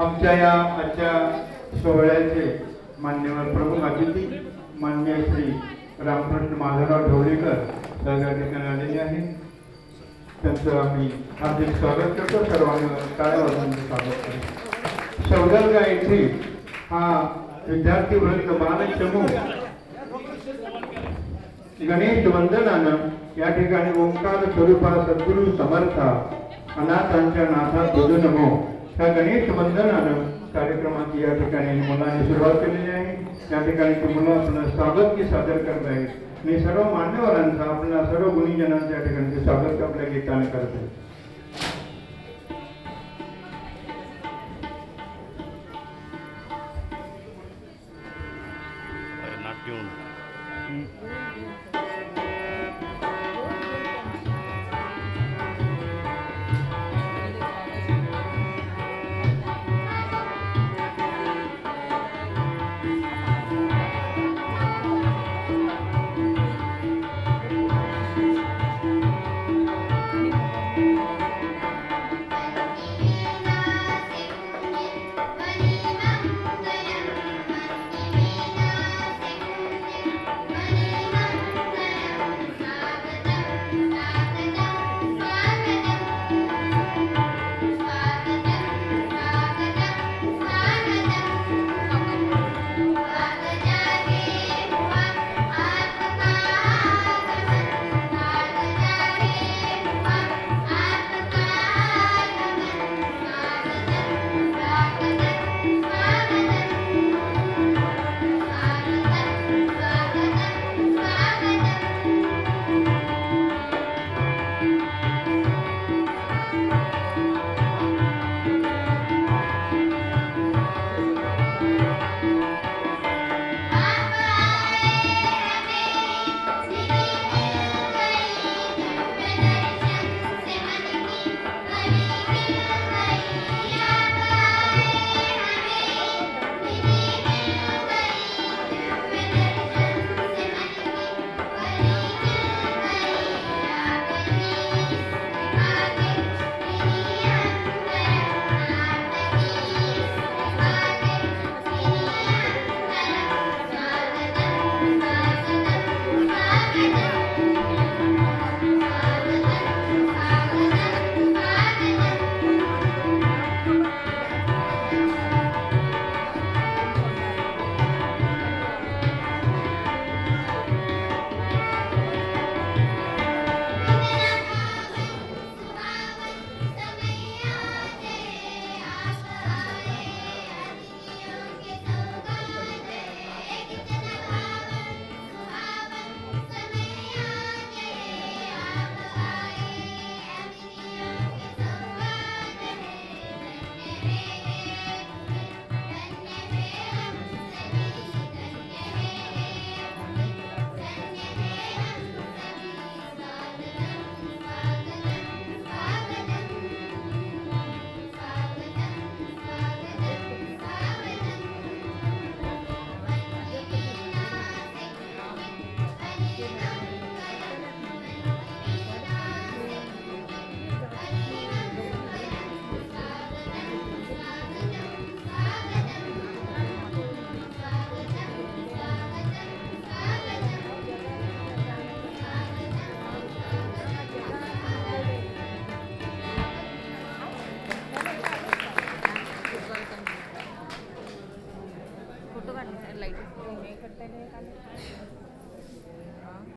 आमच्या या आजच्या सोहळ्याचे मान्यवर प्रमुख अतिथी मान्य श्री रामकृष्ण माधवराव ढवळीकर तर ठिकाणी आलेले आहे त्यांचं आम्ही हार्दिक स्वागत करतो. सर्वांनी काय स्वागत करतो. सौदर गायत्री हा विद्यार्थी वर्ग बालचमू गणेश वंदनानं या ठिकाणी ओंकार स्वरूपा सद्गुरु समर्था अनाथांच्या नाथा तुझ नमो. ह्या गणेश वंदनानं कार्यक्रमाची या ठिकाणी मुलांनी सुरुवात केलेली आहे. या ठिकाणी ती मुलं आपलं स्वागत की सादर करत आहेत मी सर्व मान्यवरांचा आपल्या सर्व गुणीजनांच्या या ठिकाणी स्वागत आपल्या गीताने करत आहे not tuned.